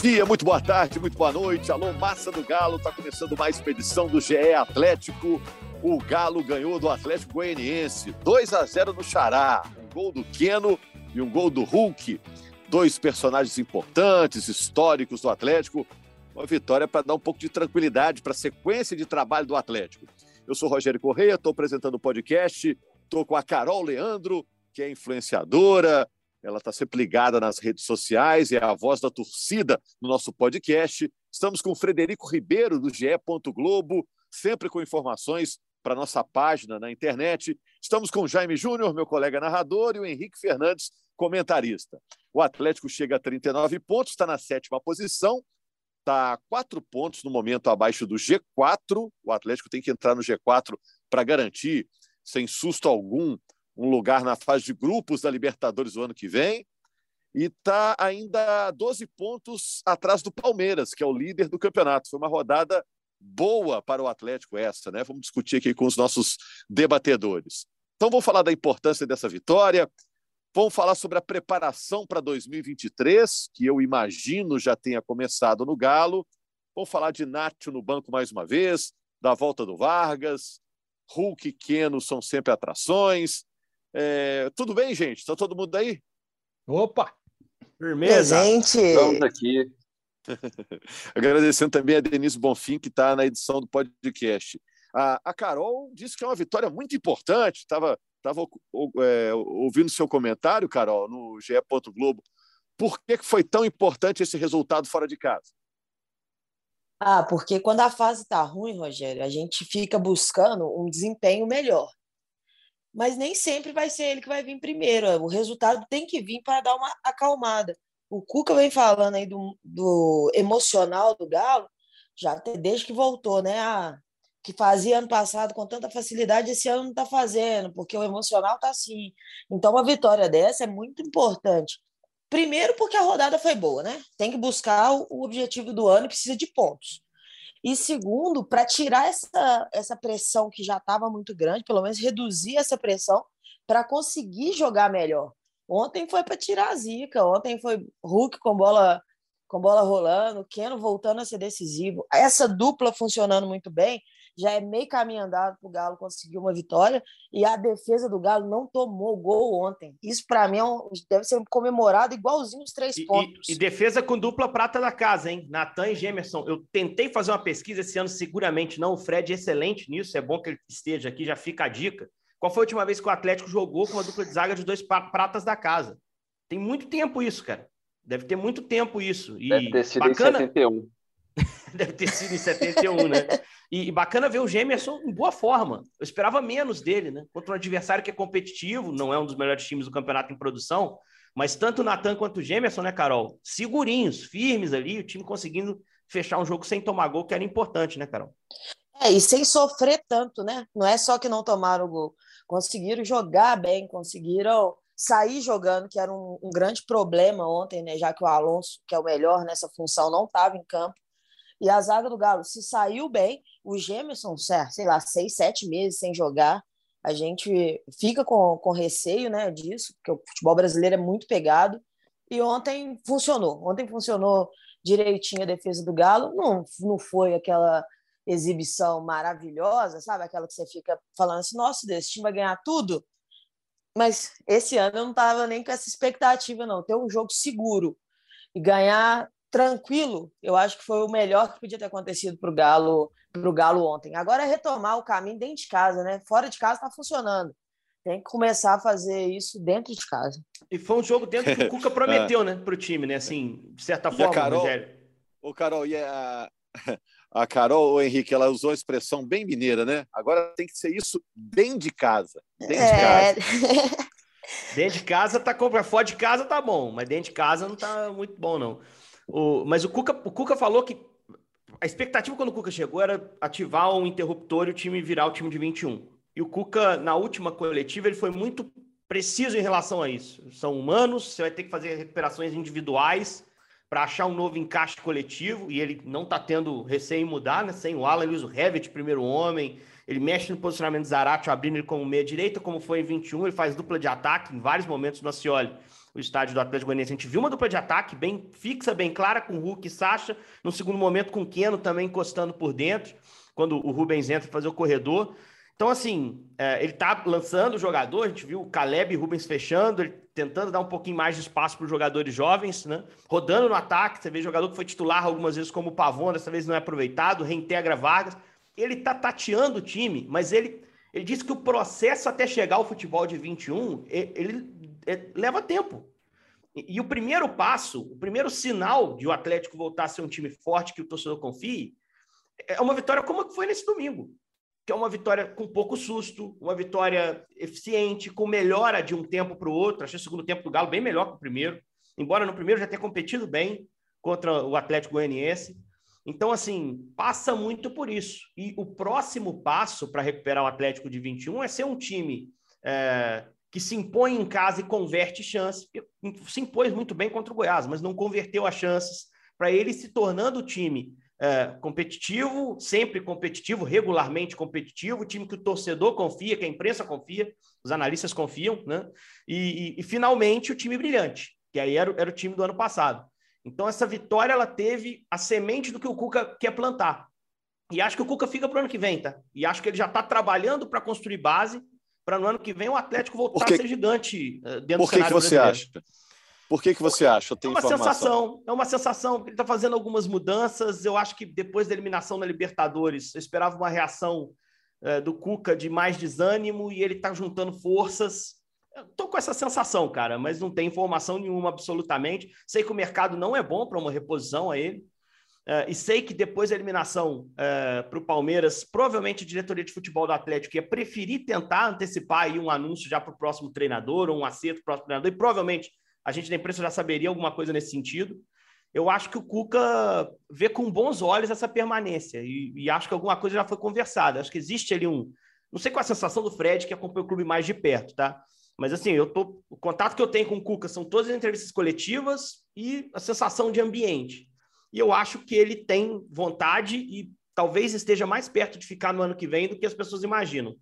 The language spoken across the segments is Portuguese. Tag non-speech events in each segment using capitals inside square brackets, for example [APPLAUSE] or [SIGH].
Dia, muito boa tarde, muito boa noite. Alô, massa do Galo, está começando mais uma edição do GE Atlético. O Galo ganhou do Atlético Goianiense, 2 a 0 no Xará. Um gol do Queno e um gol do Hulk. Dois personagens importantes, históricos do Atlético. Uma vitória para dar um pouco de tranquilidade para a sequência de trabalho do Atlético. Eu sou Rogério Correia, estou apresentando o podcast, estou com a Carol Leandro, que é influenciadora, ela está sempre ligada nas redes sociais, é a voz da torcida no nosso podcast. Estamos com Frederico Ribeiro, do GE. Globo, sempre com informações para nossa página na internet. Estamos com Jaime Júnior, meu colega narrador, e o Henrique Fernandes, comentarista. O Atlético chega a 39 pontos, está na sétima posição, está quatro pontos no momento abaixo do G4. O Atlético tem que entrar no G4 para garantir, sem susto algum, um lugar na fase de grupos da Libertadores do ano que vem e está ainda 12 pontos atrás do Palmeiras, que é o líder do campeonato. Foi uma rodada boa para o Atlético essa, né? Vamos discutir aqui com os nossos debatedores. Então vamos falar da importância dessa vitória, vamos falar sobre a preparação para 2023, que eu imagino já tenha começado no Galo. Vamos falar de Nacho no banco mais uma vez, da volta do Vargas, Hulk e Keno são sempre atrações. É, tudo bem, gente? Está todo mundo aí? Opa! Firmeza! Presente! Estamos aqui. [LAUGHS] Agradecendo também a Denise Bonfim, que está na edição do podcast. A, a, Carol disse que é uma vitória muito importante. Estava tava, é, ouvindo seu comentário, Carol, no GE. Globo. Por que foi tão importante esse resultado fora de casa? Ah, porque quando a fase está ruim, Rogério, a gente fica buscando um desempenho melhor mas nem sempre vai ser ele que vai vir primeiro. O resultado tem que vir para dar uma acalmada. O Cuca vem falando aí do, do emocional do Galo, já desde que voltou, né? Ah, que fazia ano passado com tanta facilidade, esse ano não está fazendo, porque o emocional está assim. Então, uma vitória dessa é muito importante. Primeiro, porque a rodada foi boa, né? Tem que buscar o objetivo do ano e precisa de pontos. E segundo, para tirar essa, essa pressão que já estava muito grande, pelo menos reduzir essa pressão para conseguir jogar melhor. Ontem foi para tirar a zica, ontem foi Hulk com bola com bola rolando, Keno voltando a ser decisivo. Essa dupla funcionando muito bem, já é meio caminho andado para o Galo conseguir uma vitória e a defesa do Galo não tomou gol ontem. Isso, para mim, é um, deve ser comemorado igualzinho os três e, pontos. E, e, defesa com dupla prata da casa, hein? Natan e Gemerson. Eu tentei fazer uma pesquisa esse ano, seguramente não. O Fred é excelente nisso, é bom que ele esteja aqui, já fica a dica. Qual foi a última vez que o Atlético jogou com uma dupla de zaga de dois pratas da casa? Tem muito tempo isso, cara. Deve ter muito tempo isso. E Deve ter sido bacana... em 71. [LAUGHS] Deve ter sido em 71, né? [LAUGHS] E, e, bacana ver o Gemerson em boa forma. Eu esperava menos dele, né? Contra um adversário que é competitivo, não é um dos melhores times do campeonato em produção, mas tanto o Natan quanto o Gemerson, né, Carol? Segurinhos, firmes ali, o time conseguindo fechar um jogo sem tomar gol, que era importante, né, Carol? É, e sem sofrer tanto, né? Não é só que não tomaram gol. Conseguiram jogar bem, conseguiram sair jogando, que era um, um grande problema ontem, né? Já que o Alonso, que é o melhor nessa função, não estava em campo. E a zaga do Galo se saiu bem. O Gemerson, sei lá, seis, sete meses sem jogar. A gente fica com, com receio né, disso, porque o futebol brasileiro é muito pegado. E ontem funcionou. Ontem funcionou direitinho a defesa do Galo. Não, não foi aquela exibição maravilhosa, sabe? Aquela que você fica falando assim, nossa, esse time vai ganhar tudo. Mas esse ano eu não estava nem com essa expectativa, não. Ter um jogo seguro e ganhar tranquilo, eu acho que foi o melhor que podia ter acontecido para o Galo, pro Galo ontem. Agora é retomar o caminho dentro de casa, né? Fora de casa está funcionando. Tem que começar a fazer isso dentro de casa. E foi um jogo dentro que o Cuca [LAUGHS] prometeu, é. né, para o time, né? Assim, de certa e forma, Carol, Rogério. O Carol, e a, [LAUGHS] a Carol, o Henrique, ela usou a expressão bem mineira, né? Agora tem que ser isso dentro de casa. Dentro é... de casa. [LAUGHS] Dentro de casa tá compra, fora de casa tá bom, mas dentro de casa não tá muito bom não. O, mas o Cuca, o Cuca falou que a expectativa quando o Cuca chegou era ativar um interruptor e o time virar o time de 21. E o Cuca na última coletiva ele foi muito preciso em relação a isso. São humanos, você vai ter que fazer recuperações individuais para achar um novo encaixe coletivo e ele não está tendo receio em mudar, né? Sem o Alan, ele usa o Hevet, primeiro homem, ele mexe no posicionamento do Zarate, abrindo ele como meia direita, como foi em 21, ele faz dupla de ataque em vários momentos no Acioli, o estádio do Atlético Goianiense. A gente viu uma dupla de ataque bem fixa, bem clara, com Hulk e Sacha, no segundo momento com Keno também encostando por dentro, quando o Rubens entra fazer o corredor. Então, assim, é, ele tá lançando o jogador, a gente viu o Caleb e Rubens fechando, ele tentando dar um pouquinho mais de espaço para os jogadores jovens, né? Rodando no ataque, você vê jogador que foi titular algumas vezes como o Pavon, dessa vez não é aproveitado, reintegra Vargas. Ele tá tateando o time, mas ele, ele disse que o processo até chegar ao futebol de 21, ele, ele leva tempo. E, e, o primeiro passo, o primeiro sinal de o Atlético voltar a ser um time forte que o torcedor confie, é uma vitória como foi nesse domingo que é uma vitória com pouco susto, uma vitória eficiente, com melhora de um tempo para o outro. Achei o segundo tempo do Galo bem melhor que o primeiro, embora no primeiro já tenha competido bem contra o Atlético Goianiense. Então, assim, passa muito por isso. E o próximo passo para recuperar o Atlético de 21 é ser um time é, que se impõe em casa e converte chances. Se impôs muito bem contra o Goiás, mas não converteu as chances para ele se tornando o time é, competitivo, sempre competitivo, regularmente competitivo, time que o torcedor confia, que a imprensa confia, os analistas confiam, né? E, e, e finalmente o time brilhante, que aí era, era o time do ano passado. Então essa vitória ela teve a semente do que o Cuca quer plantar. E acho que o Cuca fica para o ano que vem, tá? E acho que ele já está trabalhando para construir base para no ano que vem o Atlético voltar a ser gigante uh, dentro Por que do cenário que você brasileiro. acha? Por que, que você acha? é uma informação. sensação, é uma sensação. Ele está fazendo algumas mudanças. Eu acho que depois da eliminação na Libertadores, eu esperava uma reação é, do Cuca de mais desânimo e ele está juntando forças. Estou com essa sensação, cara, mas não tem informação nenhuma absolutamente. Sei que o mercado não é bom para uma reposição a ele. É, e sei que depois da eliminação é, para o Palmeiras, provavelmente a diretoria de futebol do Atlético ia preferir tentar antecipar aí um anúncio já para o próximo treinador, ou um acerto para o próximo treinador, e provavelmente a gente da imprensa já saberia alguma coisa nesse sentido. Eu acho que o Cuca vê com bons olhos essa permanência e, e acho que alguma coisa já foi conversada. Acho que existe ali um. Não sei qual é a sensação do Fred, que acompanha o clube mais de perto, tá? Mas assim, eu tô, o contato que eu tenho com o Cuca são todas as entrevistas coletivas e a sensação de ambiente. E eu acho que ele tem vontade e talvez esteja mais perto de ficar no ano que vem do que as pessoas imaginam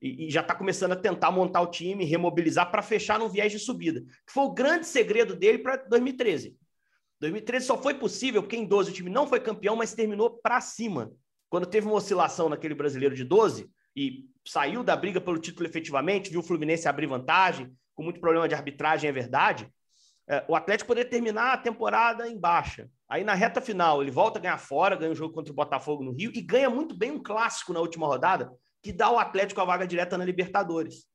e, e já está começando a tentar montar o time, remobilizar para fechar num viés de subida, que foi o grande segredo dele para 2013. 2013 só foi possível porque em 12 o time não foi campeão, mas terminou para cima. Quando teve uma oscilação naquele brasileiro de 12 e saiu da briga pelo título efetivamente, viu o Fluminense abrir vantagem, com muito problema de arbitragem, é verdade. É, o Atlético poderia terminar a temporada em baixa. Aí na reta final ele volta a ganhar fora, ganha o um jogo contra o Botafogo no Rio e ganha muito bem um clássico na última rodada, que dá ao Atlético a vaga direta na Libertadores.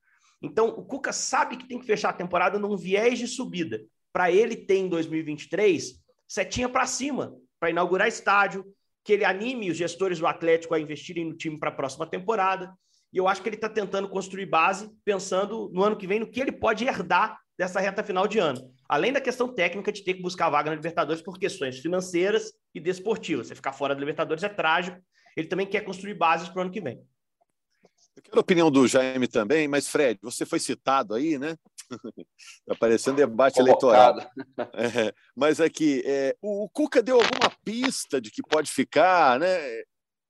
Então, o Cuca sabe que tem que fechar a temporada num viés de subida. Para ele ter em 2023 setinha para cima, para inaugurar estádio, que ele anime os gestores do Atlético a investirem no time para a próxima temporada. E eu acho que ele está tentando construir base, pensando no ano que vem no que ele pode herdar dessa reta final de ano. Além da questão técnica de ter que buscar a vaga na Libertadores por questões financeiras e desportivas. Você ficar fora da Libertadores é trágico. Ele também quer construir bases para o ano que vem. Eu quero a opinião do Jaime também, mas Fred, você foi citado aí, né? [LAUGHS] Está aparecendo debate eleitoral. É, mas aqui, é, o, o Cuca deu alguma pista de que pode ficar, né?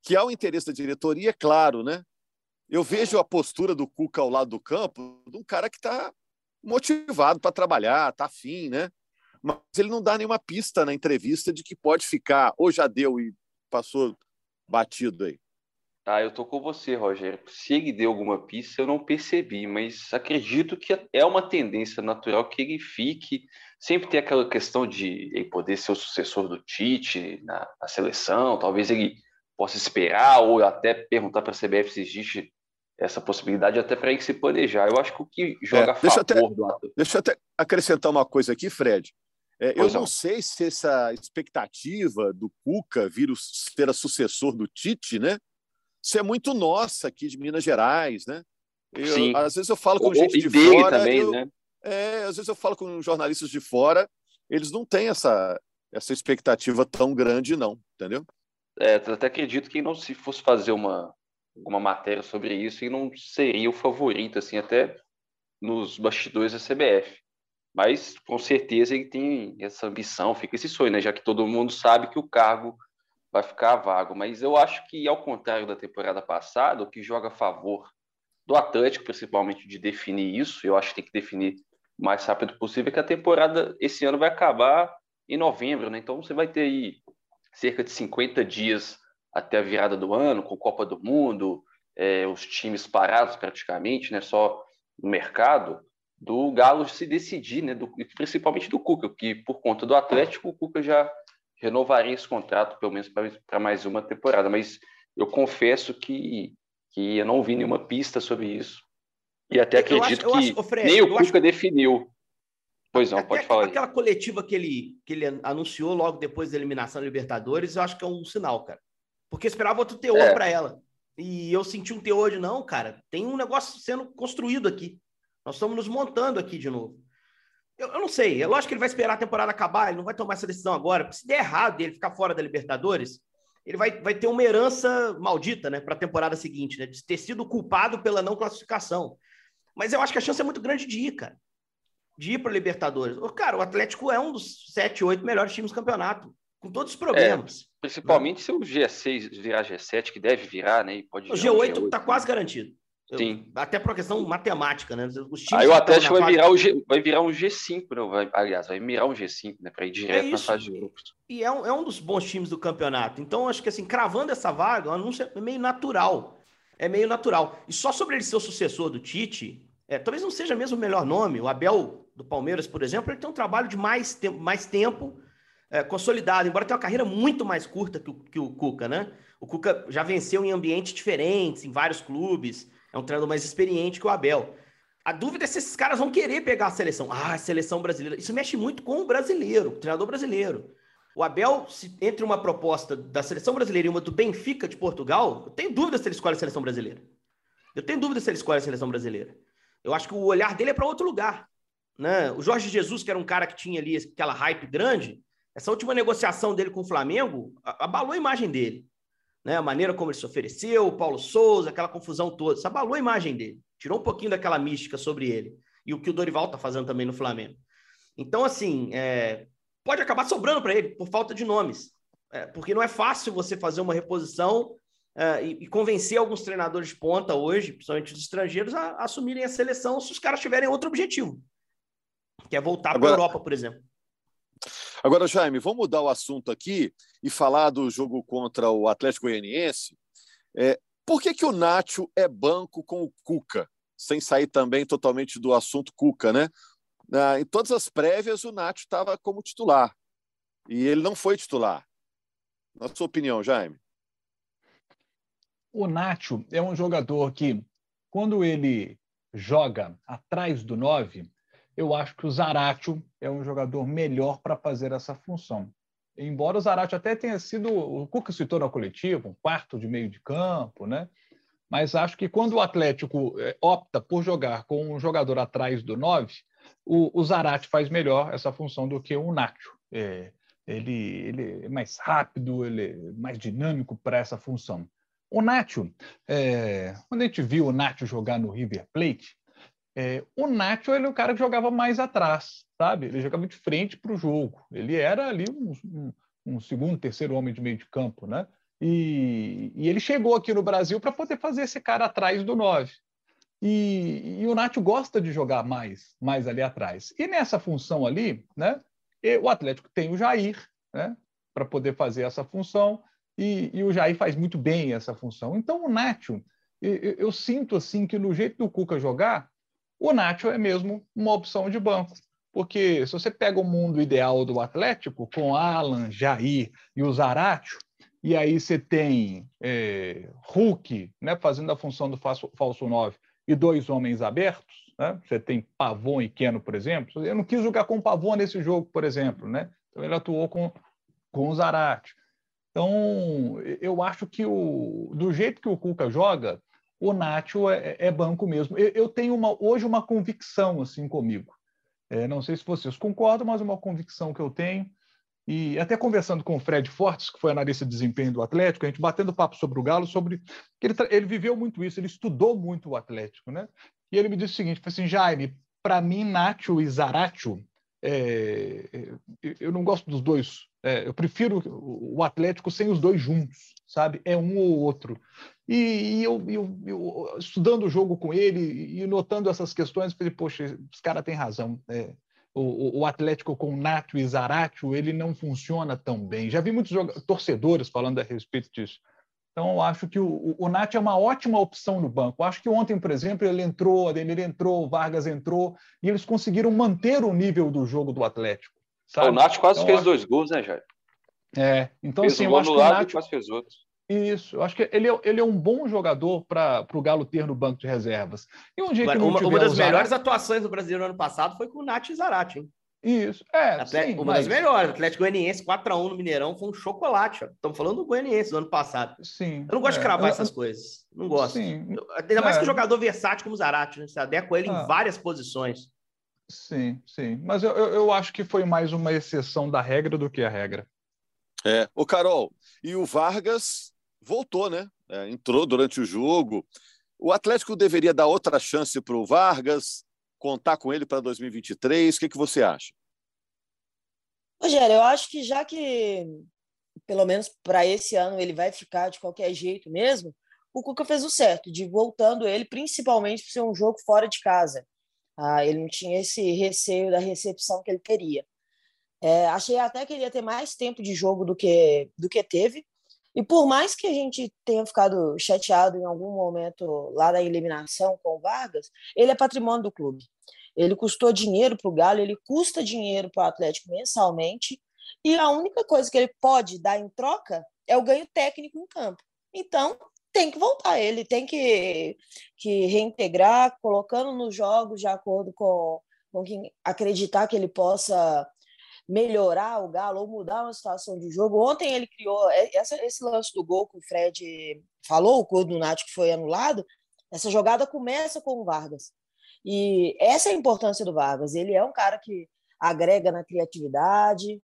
Que há o interesse da diretoria, é claro, né? Eu vejo a postura do Cuca ao lado do campo de um cara que está motivado para trabalhar, está afim, né? Mas ele não dá nenhuma pista na entrevista de que pode ficar, ou já deu e passou batido aí. Ah, eu tô com você, Rogério. Se ele deu alguma pista, eu não percebi, mas acredito que é uma tendência natural que ele fique. Sempre tem aquela questão de ele poder ser o sucessor do Tite na, na seleção, talvez ele possa esperar ou até perguntar para a CBF se existe essa possibilidade até para ele se planejar. Eu acho que o que joga é, deixa a favor até, do Deixa eu até acrescentar uma coisa aqui, Fred. É, eu não sei se essa expectativa do Cuca vir ser a sucessor do Tite, né? Isso é muito nossa aqui de Minas Gerais, né? Eu, Sim. Às vezes eu falo com o, gente de fora. Também, eu, né? É, às vezes eu falo com jornalistas de fora, eles não têm essa, essa expectativa tão grande, não, entendeu? É, até acredito que não se fosse fazer uma, uma matéria sobre isso e não seria o favorito, assim, até nos bastidores da CBF. Mas com certeza ele tem essa ambição, fica esse sonho, né? Já que todo mundo sabe que o cargo vai ficar vago. Mas eu acho que, ao contrário da temporada passada, o que joga a favor do Atlético, principalmente de definir isso, eu acho que tem que definir o mais rápido possível, é que a temporada esse ano vai acabar em novembro, né? Então você vai ter aí cerca de 50 dias até a virada do ano, com Copa do Mundo, é, os times parados praticamente, né? Só no mercado do Galo se decidir, né, do, principalmente do Cuca, que por conta do Atlético, o Cuca já renovaria esse contrato, pelo menos para mais uma temporada. Mas eu confesso que, que eu não vi nenhuma pista sobre isso. E até acredito acho, que acho, Fred, nem o Cuca acho... definiu. Pois não, pode falar. Aquela coletiva que ele, que ele anunciou logo depois da eliminação da Libertadores, eu acho que é um sinal, cara. Porque eu esperava outro teor é. para ela. E eu senti um teor de, não, cara, tem um negócio sendo construído aqui. Nós estamos nos montando aqui de novo. Eu, eu, não sei, é lógico que ele vai esperar a temporada acabar, ele não vai tomar essa decisão agora, porque se der errado ele ficar fora da Libertadores, ele vai, vai ter uma herança maldita, né, para a temporada seguinte, né, de ter sido culpado pela não classificação. Mas eu acho que a chance é muito grande de ir, cara. De ir para a Libertadores. Cara, o Atlético é um dos sete, oito melhores times do campeonato, com todos os problemas. É, principalmente né? se o G6 virar G7, que deve virar, né? E pode o G8 está quase garantido. Sim. Até por questão matemática, né? Os times Aí o Atlético vai, fase... virar o G, vai virar um G5, né? Vai, aliás, vai mirar um G5, né? Para ir direto é na fase de grupos. E é um, é um dos bons times do campeonato. Então, acho que assim, cravando essa vaga, o anúncio é meio natural. É meio natural. E só sobre ele ser o sucessor do Tite, é, talvez não seja mesmo o melhor nome. O Abel do Palmeiras, por exemplo, ele tem um trabalho de mais tempo, mais tempo é, consolidado, embora tenha uma carreira muito mais curta que o, que o Cuca, né? O Cuca já venceu em ambientes diferentes, em vários clubes. É um treinador mais experiente que o Abel. A dúvida é se esses caras vão querer pegar a seleção. Ah, a seleção brasileira. Isso mexe muito com o brasileiro, o treinador brasileiro. O Abel, se, entre uma proposta da seleção brasileira e uma do Benfica de Portugal, eu tenho dúvida se ele escolhe a seleção brasileira. Eu tenho dúvida se ele escolhe a seleção brasileira. Eu acho que o olhar dele é para outro lugar. Né? O Jorge Jesus, que era um cara que tinha ali aquela hype grande, essa última negociação dele com o Flamengo abalou a imagem dele né? A maneira como ele se ofereceu, o Paulo Souza, aquela confusão toda, isso abalou a imagem dele, tirou um pouquinho daquela mística sobre ele. E o que o Dorival está fazendo também no Flamengo. Então, assim, é, pode acabar sobrando para ele por falta de nomes. É, porque não é fácil você fazer uma reposição é, e, e, convencer alguns treinadores de ponta hoje, principalmente os estrangeiros, a, a assumirem a seleção se os caras tiverem outro objetivo, que é voltar para a Europa, por exemplo. Agora, Jaime, vamos mudar o assunto aqui e falar do jogo contra o Atlético Goianiense. É, por que, que o Nacho é banco com o Cuca? Sem sair também totalmente do assunto Cuca, né? Ah, em todas as prévias, o Nacho estava como titular. E ele não foi titular. Na sua opinião, Jaime? O Nacho é um jogador que, quando ele joga atrás do 9, eu acho que o Zaratio é um jogador melhor para fazer essa função. Embora o Zaratio até tenha sido, o Cuca citou na coletiva, um quarto de meio de campo, né? Mas acho que quando o Atlético é, opta por jogar com um jogador atrás do 9, o, o Zarate faz melhor essa função do que o Nacho. É, ele, ele é mais rápido, ele é mais dinâmico para essa função. O Nacho, é, quando a gente viu o Nacho jogar no River Plate, é, o Nacho ele é o cara que jogava mais atrás, sabe? Ele jogava de frente para o jogo. Ele era ali um, um, um, segundo, terceiro homem de meio de campo, né? E, e ele chegou aqui no Brasil para poder fazer esse cara atrás do 9. E, e, o Nacho gosta de jogar mais, mais ali atrás. E nessa função ali, né? O Atlético tem o Jair, né? Para poder fazer essa função. E, e, o Jair faz muito bem essa função. Então o Nacho, eu, eu sinto assim que no jeito do Cuca jogar, o Nacho é mesmo uma opção de banco. Porque se você pega o mundo ideal do Atlético, com Alan, Jair e o Zaratio, e aí você tem é, Hulk né, fazendo a função do falso, falso 9 e dois homens abertos, né? você tem Pavon e Keno, por exemplo. Eu não quis jogar com o Pavon nesse jogo, por exemplo. Né? Então ele atuou com, com o Zaratio. Então, eu acho que o, do jeito que o Cuca joga, o Nacho é, é banco mesmo. Eu, eu, tenho uma, hoje uma convicção assim comigo. É, não sei se vocês concordam, mas é uma convicção que eu tenho. E até conversando com o Fred Fortes, que foi analista de desempenho do Atlético, a gente batendo papo sobre o Galo, sobre ele, ele viveu muito isso, ele estudou muito o Atlético, né? E ele me disse o seguinte, assim, Jaime, para mim, Nacho e Zaratio, é, eu não gosto dos dois. É, eu prefiro o Atlético sem os dois juntos, sabe? É um ou outro. E, e eu, eu, eu, estudando o jogo com ele e notando essas questões, falei, poxa, os caras têm razão. É, o, o, Atlético com Nacho e Zaratio, ele não funciona tão bem. Já vi muitos torcedores falando a respeito disso. Então, eu acho que o, o Nath é uma ótima opção no banco. Eu acho que ontem, por exemplo, ele entrou, Ademir entrou, Vargas entrou, e eles conseguiram manter o nível do jogo do Atlético. Sabe? O Nath quase então, fez acho... dois gols, né, Jair? É, então fez assim, um eu acho que o Nath... quase fez outros. Isso, eu acho que ele é, ele é um bom jogador para o Galo ter no banco de reservas. E um dia Agora, que uma, uma das melhores atuações do brasileiro ano passado foi com o Nath Zarate, hein? Isso, é. sim, uma mas... das melhores. Atlético Goianiense 4x1 no Mineirão foi um chocolate. Estamos falando do Goianiense do ano passado. Sim. Eu não gosto é, de cravar eu... essas coisas. Não gosto. Sim. Ainda mais é. que jogador versátil como o Zarate, né? Você adequa ele ah. em várias posições. Sim, sim. Mas eu, eu, acho que foi mais uma exceção da regra do que a regra. É. O Carol, e o Vargas voltou, né? É, entrou durante o jogo. O Atlético deveria dar outra chance para o Vargas contar com ele para 2023? O que, que você acha? Rogério, eu acho que já que, pelo menos para esse ano, ele vai ficar de qualquer jeito mesmo, o Cuca fez o certo, de voltando ele, principalmente por ser um jogo fora de casa. Ah, ele não tinha esse receio da recepção que ele teria. É, achei até que ele ia ter mais tempo de jogo do que, do que teve. E por mais que a gente tenha ficado chateado em algum momento lá da eliminação com o Vargas, ele é patrimônio do clube. Ele custou dinheiro para o Galo, ele custa dinheiro para o Atlético mensalmente, e a única coisa que ele pode dar em troca é o ganho técnico em campo. Então, tem que voltar, ele tem que, que reintegrar, colocando nos jogos de acordo com, com quem acreditar que ele possa melhorar o Galo ou mudar uma situação de jogo. Ontem ele criou essa, esse lance do gol que o Fred falou, o gol do Nath que foi anulado. Essa jogada começa com o Vargas. E essa é a importância do Vargas. Ele é um cara que agrega na criatividade,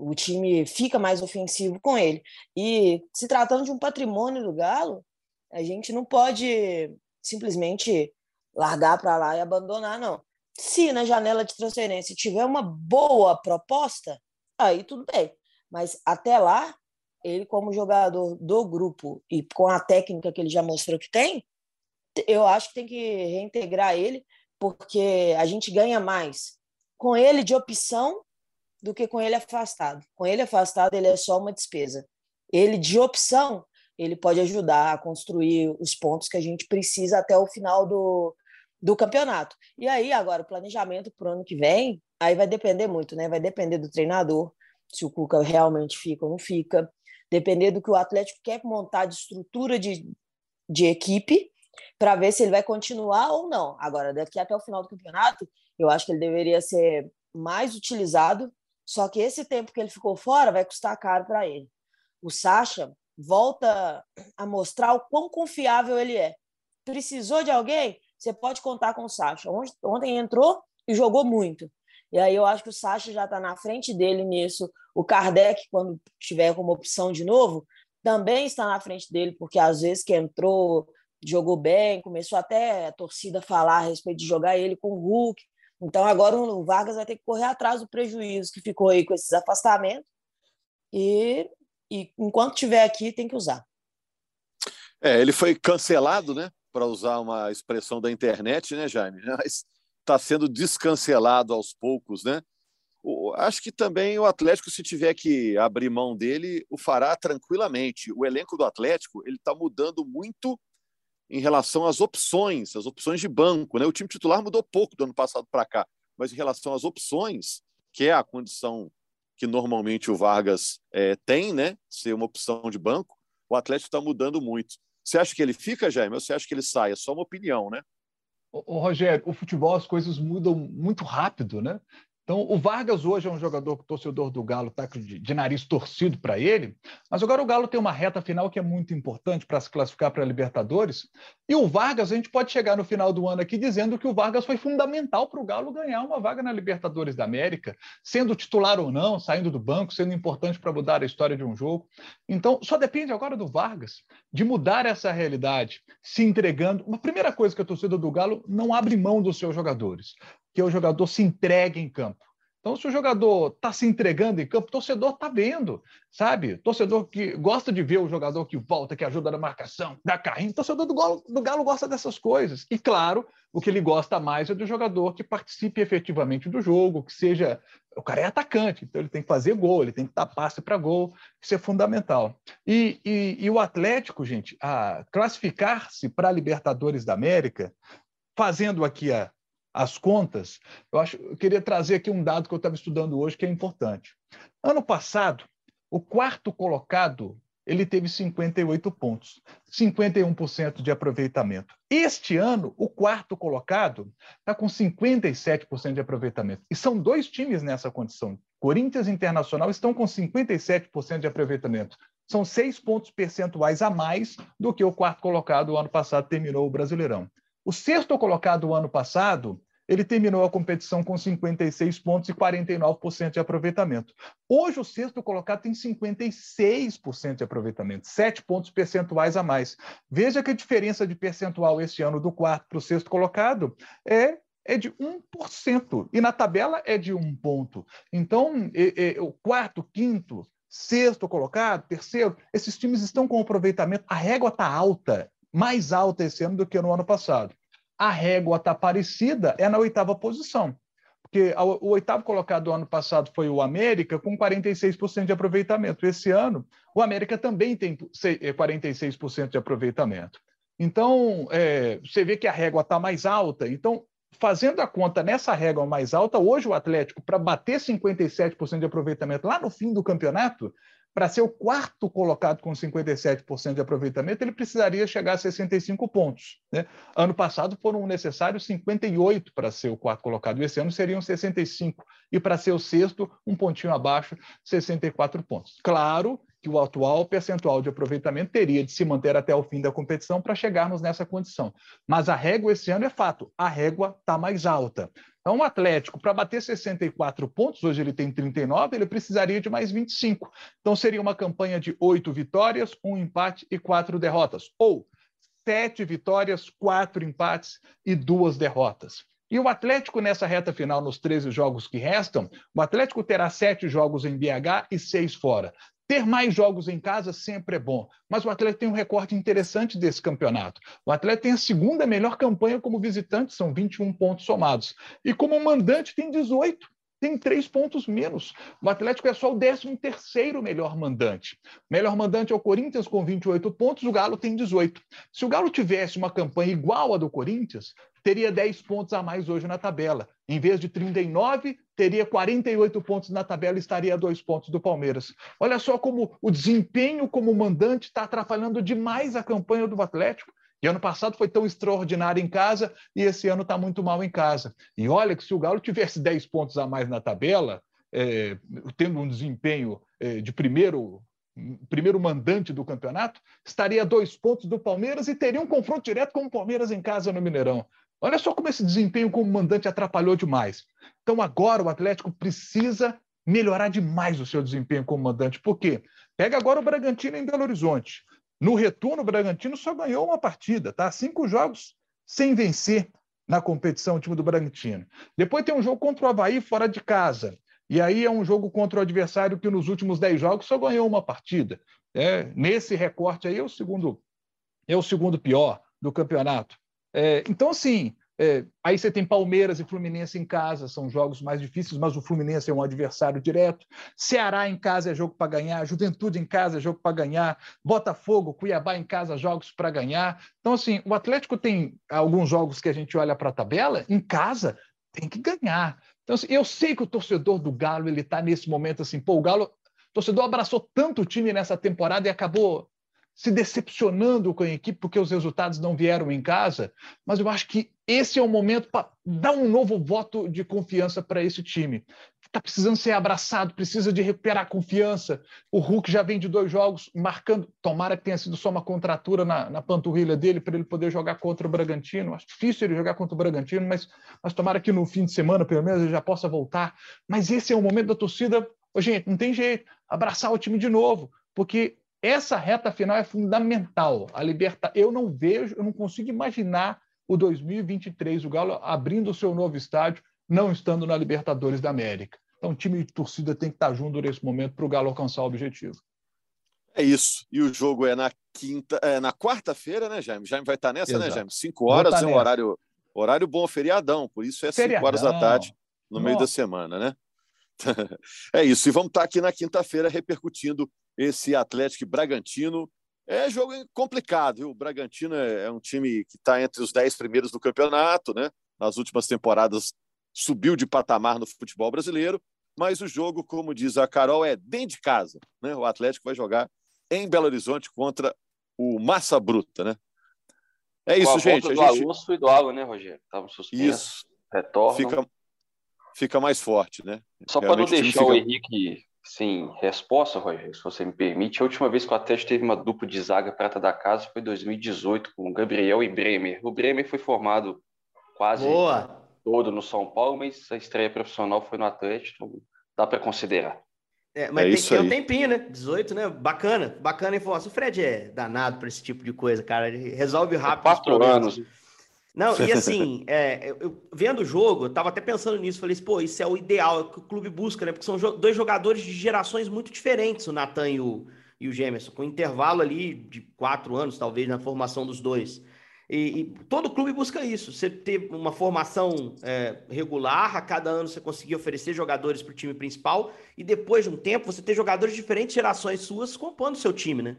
o time fica mais ofensivo com ele. E se tratando de um patrimônio do Galo, a gente não pode simplesmente largar para lá e abandonar, não. Se na janela de transferência tiver uma boa proposta, aí tudo bem. Mas até lá, ele, como jogador do grupo e com a técnica que ele já mostrou que tem, eu acho que tem que reintegrar ele, porque a gente ganha mais com ele de opção do que com ele afastado. Com ele afastado, ele é só uma despesa. Ele de opção, ele pode ajudar a construir os pontos que a gente precisa até o final do, do campeonato. E aí, agora, o planejamento para o ano que vem, aí vai depender muito, né? Vai depender do treinador, se o Cuca realmente fica ou não fica, depender do que o Atlético quer montar de estrutura de, de equipe, para ver se ele vai continuar ou não. Agora, daqui até o final do campeonato, eu acho que ele deveria ser mais utilizado, só que esse tempo que ele ficou fora vai custar caro para ele. O Sacha volta a mostrar o quão confiável ele é. Precisou de alguém? você pode contar com o Sacha. Ontem entrou e jogou muito. E aí eu acho que o Sacha já está na frente dele nisso. O Kardec, quando tiver como opção de novo, também está na frente dele, porque às vezes que entrou, jogou bem, começou até a torcida falar a respeito de jogar ele com o Hulk. Então agora o Vargas vai ter que correr atrás do prejuízo que ficou aí com esses afastamentos. E, e enquanto estiver aqui, tem que usar. É, ele foi cancelado, né? para usar uma expressão da internet, né, Jaime? Mas está sendo descancelado aos poucos, né? Acho que também o Atlético, se tiver que abrir mão dele, o fará tranquilamente. O elenco do Atlético ele está mudando muito em relação às opções, as opções de banco. Né? O time titular mudou pouco do ano passado para cá, mas em relação às opções, que é a condição que normalmente o Vargas é, tem, né? Ser uma opção de banco, o Atlético está mudando muito. Você acha que ele fica, Jaime, ou você acha que ele sai? É só uma opinião, né? Ô, Rogério, o futebol as coisas mudam muito rápido, né? Então, o Vargas hoje é um jogador que o torcedor do Galo está de, de, nariz torcido para ele, mas agora o Galo tem uma reta final que é muito importante para se classificar para a Libertadores. E o Vargas, a gente pode chegar no final do ano aqui dizendo que o Vargas foi fundamental para o Galo ganhar uma vaga na Libertadores da América, sendo titular ou não, saindo do banco, sendo importante para mudar a história de um jogo. Então, só depende agora do Vargas de mudar essa realidade, se entregando. Uma primeira coisa que a torcida do Galo não abre mão dos seus jogadores que o jogador se entregue em campo. Então, se o jogador está se entregando em campo, o torcedor está vendo, sabe? Torcedor que gosta de ver o jogador que volta, que ajuda na marcação, dá carrinho. Torcedor do Galo, do Galo gosta dessas coisas. E, claro, o que ele gosta mais é do jogador que participe efetivamente do jogo, que seja. O cara é atacante, então ele tem que fazer gol, ele tem que dar passe para gol, isso é fundamental. E, e, e o Atlético, gente, a classificar-se para a Libertadores da América, fazendo aqui a, as contas, eu, acho, eu queria trazer aqui um dado que eu estava estudando hoje que é importante. Ano passado, o quarto colocado ele teve 58 pontos, 51% de aproveitamento. Este ano, o quarto colocado está com 57% de aproveitamento. E são dois times nessa condição. Corinthians e Internacional estão com 57% de aproveitamento. São seis pontos percentuais a mais do que o quarto colocado o ano passado terminou o Brasileirão. O sexto colocado o ano passado, ele terminou a competição com 56 pontos e 49% de aproveitamento. Hoje, o sexto colocado tem 56% de aproveitamento, 7 pontos percentuais a mais. Veja que a diferença de percentual este ano do quarto para o sexto colocado é é de 1%, e na tabela é de um ponto. Então, é, é, o quarto, quinto, sexto colocado, terceiro, esses times estão com aproveitamento, a régua está alta, mais alta esse ano do que no ano passado. A régua está parecida, é na oitava posição. Porque o oitavo colocado do ano passado foi o América, com 46% de aproveitamento. Esse ano, o América também tem 46% é, de aproveitamento. Então, é, você vê que a régua está mais alta. Então, fazendo a conta nessa régua mais alta, hoje o Atlético, para bater 57% de aproveitamento lá no fim do campeonato, para ser o quarto colocado com 57% de aproveitamento, ele precisaria chegar a 65 pontos. Né? Ano passado foram necessários 58 para ser o quarto colocado, esse ano seriam 65. E para ser o sexto, um pontinho abaixo, 64 pontos. Claro que o atual percentual de aproveitamento teria de se manter até o fim da competição para chegarmos nessa condição. Mas a régua esse ano é fato, a régua está mais alta. Então, o Atlético, para bater 64 pontos, hoje ele tem 39, ele precisaria de mais 25. Então, seria uma campanha de oito vitórias, um empate e quatro derrotas. Ou sete vitórias, quatro empates e duas derrotas. E o Atlético, nessa reta final, nos 13 jogos que restam, o Atlético terá sete jogos em BH e seis fora. Ter mais jogos em casa sempre é bom, mas o Atlético tem um recorte interessante desse campeonato. O Atlético tem a segunda melhor campanha como visitante, são 21 pontos somados. E como mandante tem 18 tem três pontos menos. O Atlético é só o 13 terceiro melhor mandante. Melhor mandante é o Corinthians com 28 pontos, o Galo tem 18. Se o Galo tivesse uma campanha igual à do Corinthians, teria 10 pontos a mais hoje na tabela. Em vez de 39, teria 48 pontos na tabela e estaria a dois pontos do Palmeiras. Olha só como o desempenho como mandante está atrapalhando demais a campanha do Atlético. E ano passado foi tão extraordinário em casa e esse ano está muito mal em casa. E olha que se o Galo tivesse 10 pontos a mais na tabela, é, tendo um desempenho é, de primeiro primeiro mandante do campeonato, estaria a dois pontos do Palmeiras e teria um confronto direto com o Palmeiras em casa no Mineirão. Olha só como esse desempenho como mandante atrapalhou demais. Então agora o Atlético precisa melhorar demais o seu desempenho como mandante. Por quê? Pega agora o Bragantino em Belo Horizonte. No retorno, o Bragantino só ganhou uma partida, tá? Cinco jogos sem vencer na competição, o time do Bragantino. Depois tem um jogo contra o Havaí fora de casa. E aí é um jogo contra o adversário que nos últimos dez jogos só ganhou uma partida. É, nesse recorte aí é o segundo, é o segundo pior do campeonato. É, então, assim, é, aí você tem Palmeiras e Fluminense em casa, são jogos mais difíceis, mas o Fluminense é um adversário direto. Ceará em casa é jogo para ganhar, Juventude em casa é jogo para ganhar, Botafogo, Cuiabá em casa, jogos para ganhar. Então, assim, o Atlético tem alguns jogos que a gente olha para a tabela, em casa tem que ganhar. Então, assim, eu sei que o torcedor do Galo ele está nesse momento assim, pô, o Galo, o torcedor abraçou tanto o time nessa temporada e acabou se decepcionando com a equipe porque os resultados não vieram em casa, mas eu acho que esse é o momento para dar um novo voto de confiança para esse time. Está precisando ser abraçado, precisa de recuperar a confiança. O Hulk já vem de dois jogos marcando. Tomara que tenha sido só uma contratura na, na panturrilha dele para ele poder jogar contra o Bragantino. Acho difícil ele jogar contra o Bragantino, mas, mas tomara que no fim de semana, pelo menos, ele já possa voltar. Mas esse é o momento da torcida. Ô, gente, não tem jeito. Abraçar o time de novo, porque essa reta final é fundamental. A liberta, eu não vejo, eu não consigo imaginar o 2023 o Galo abrindo o seu novo estádio, não estando na Libertadores da América. Então, o time de torcida tem que estar junto nesse momento para o Galo alcançar o objetivo. É isso. E o jogo é na quinta, é na quarta-feira, né, Jaime? Jaime vai estar nessa, né, Exato. né, Jaime? Cinco horas é um horário, horário bom, feriadão. Por isso é feriadão. cinco horas da tarde no Nossa. meio da semana, né? [LAUGHS] é isso. E vamos estar aqui na quinta-feira repercutindo esse Atlético Bragantino. É jogo complicado, viu? O Bragantino é, é um time que está entre os dez primeiros do campeonato, né? Nas últimas temporadas subiu de patamar no futebol brasileiro, mas o jogo, como diz a Carol, é dentro de casa, né? O Atlético vai jogar em Belo Horizonte contra o Massa Bruta, né? É isso, gente. A do gente... Alonso e do Alan, né, Rogério? Estavam suspensos. Isso. Retornam. Fica, fica mais forte, né? Só para não deixar fica... o Henrique sem resposta, Rogério, se você me permite, a última vez que o Atlético teve uma dupla de zaga prata da casa foi em 2018, com Gabriel e Bremer. O Bremer foi formado quase Boa. todo no São Paulo, mas a estreia profissional foi no Atlético, então dá para considerar. É, mas é tem que ter um tempinho, né? 18, né? Bacana, bacana a informação. O Fred é danado para esse tipo de coisa, cara. Ele resolve rápido. É quatro anos. Não, e assim, [LAUGHS] é, eu, vendo o jogo, eu tava até pensando nisso, falei assim, pô, isso é o ideal, é o que o clube busca, né? Porque são dois jogadores de gerações muito diferentes, o Natan e o, e o Gemerson, com intervalo ali de quatro anos, talvez, na formação dos dois. E, e todo clube busca isso, você ter uma formação é, regular, a cada ano você conseguir oferecer jogadores para o time principal, e depois de um tempo você ter jogadores de diferentes gerações suas compondo o seu time, né?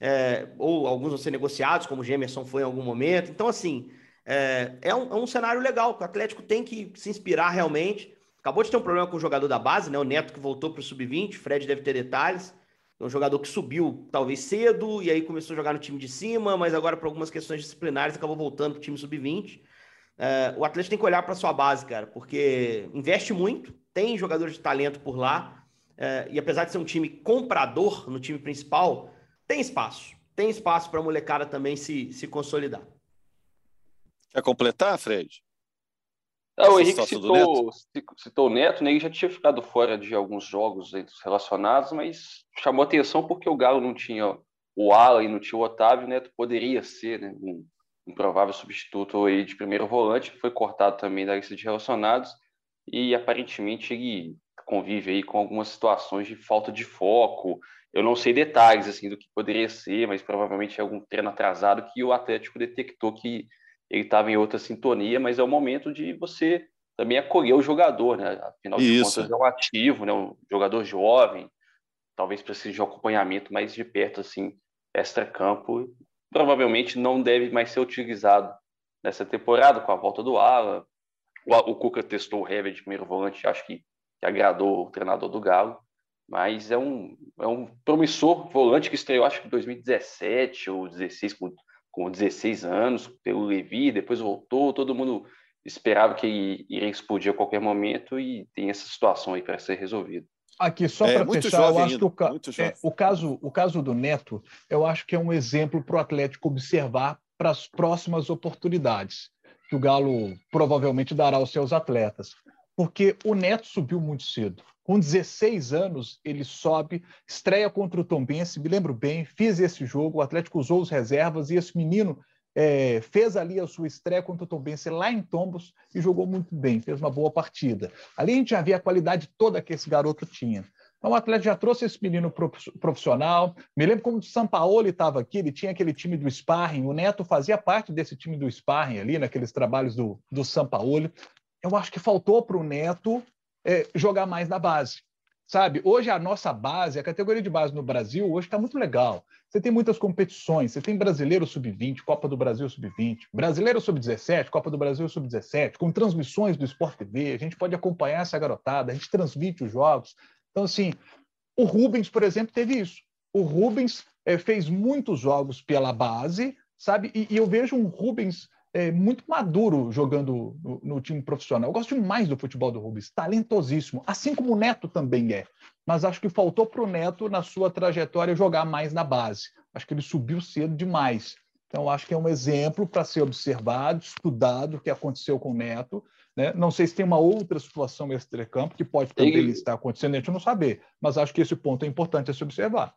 É, ou alguns vão ser negociados, como o Gemerson foi em algum momento. Então, assim, é, é, um, é um cenário legal, o Atlético tem que se inspirar realmente. Acabou de ter um problema com o jogador da base, né? O Neto que voltou para o sub-20, Fred deve ter detalhes. É um jogador que subiu talvez cedo e aí começou a jogar no time de cima, mas agora por algumas questões disciplinares acabou voltando para o time sub-20. É, o Atlético tem que olhar para sua base, cara, porque investe muito, tem jogadores de talento por lá, é, e apesar de ser um time comprador no time principal, tem espaço. Tem espaço para a molecada também se, se consolidar. Quer completar, Fred? Ah, o Henrique citou, citou o Neto, né? Ele já tinha ficado fora de alguns jogos relacionados, mas chamou atenção porque o Galo não tinha o Alan e não tinha o Otávio, o Neto poderia ser né, um, um provável substituto aí de primeiro volante, foi cortado também da lista de relacionados e aparentemente ele convive aí com algumas situações de falta de foco. Eu não sei detalhes assim do que poderia ser, mas provavelmente é algum treino atrasado que o Atlético detectou que ele estava em outra sintonia, mas é o momento de você também acolher o jogador, né? Afinal de Isso. contas, é um ativo, né? um jogador jovem, talvez precise de um acompanhamento mais de perto, assim, extra-campo. Provavelmente não deve mais ser utilizado nessa temporada, com a volta do Alan. O, o Cuca testou o Hever de primeiro volante, acho que, que agradou o treinador do Galo mas é um, é um promissor volante que estreou, acho que em 2017 ou 2016, com com 16 anos, pelo Levi, depois voltou, todo mundo esperava que iria explodir a qualquer momento e tem essa situação aí para ser resolvida. Aqui, só é, para fechar, eu acho que o, ca... é, o, caso, o caso do Neto, eu acho que é um exemplo para o Atlético observar para as próximas oportunidades que o Galo provavelmente dará aos seus atletas. Porque o Neto subiu muito cedo. Com 16 anos, ele sobe, estreia contra o Tombense, me lembro bem, fiz esse jogo, o Atlético usou os reservas e esse menino é, fez ali a sua estreia contra o Tombense lá em Tombos e jogou muito bem, fez uma boa partida. Ali a gente já via a qualidade toda que esse garoto tinha. Então o Atlético já trouxe esse menino profissional. Me lembro como o Sampaoli estava aqui, ele tinha aquele time do Sparring, o Neto fazia parte desse time do Sparring ali, naqueles trabalhos do, do Sampaoli. Eu acho que faltou para o Neto é, jogar mais na base. Sabe, hoje a nossa base, a categoria de base no Brasil, hoje está muito legal. Você tem muitas competições, você tem Brasileiro Sub-20, Copa do Brasil Sub-20, Brasileiro Sub-17, Copa do Brasil Sub-17, com transmissões do Sport TV, a gente pode acompanhar essa garotada, a gente transmite os jogos. Então, assim, o Rubens, por exemplo, teve isso. O Rubens é, fez muitos jogos pela base, sabe? E, e eu vejo um Rubens é, muito maduro jogando no, no, time profissional. Eu gosto demais do futebol do Rubens, talentosíssimo, assim como o Neto também é. Mas acho que faltou para o Neto, na sua trajetória, jogar mais na base. Acho que ele subiu cedo demais. Então, acho que é um exemplo para ser observado, estudado, o que aconteceu com o Neto. Né? Não sei se tem uma outra situação extra-campo que pode também ele... estar acontecendo, a gente não saber, mas acho que esse ponto é importante a se observar.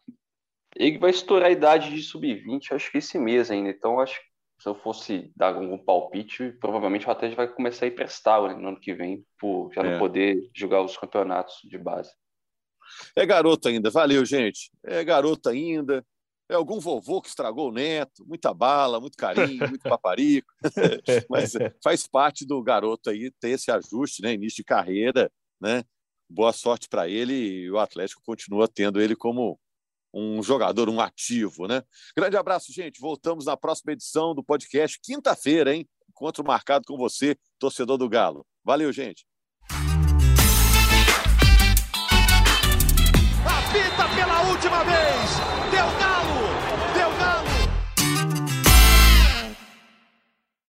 Ele vai estourar a idade de sub-20, acho que esse mês ainda. Então, acho que se eu fosse dar algum palpite, provavelmente o Atlético vai começar a emprestá-lo né, no ano que vem, por já é. não poder jogar os campeonatos de base. É garoto ainda, valeu, gente. É garoto ainda. É algum vovô que estragou o neto, muita bala, muito carinho, [LAUGHS] muito paparico. [LAUGHS] Mas faz parte do garoto aí ter esse ajuste, né? Início de carreira, né? Boa sorte para ele e o Atlético continua tendo ele como um jogador, um ativo, né? Grande abraço, gente. Voltamos na próxima edição do podcast, quinta-feira, hein? Encontro marcado com você, torcedor do Galo. Valeu, gente. Apita pela última vez. Deu Galo.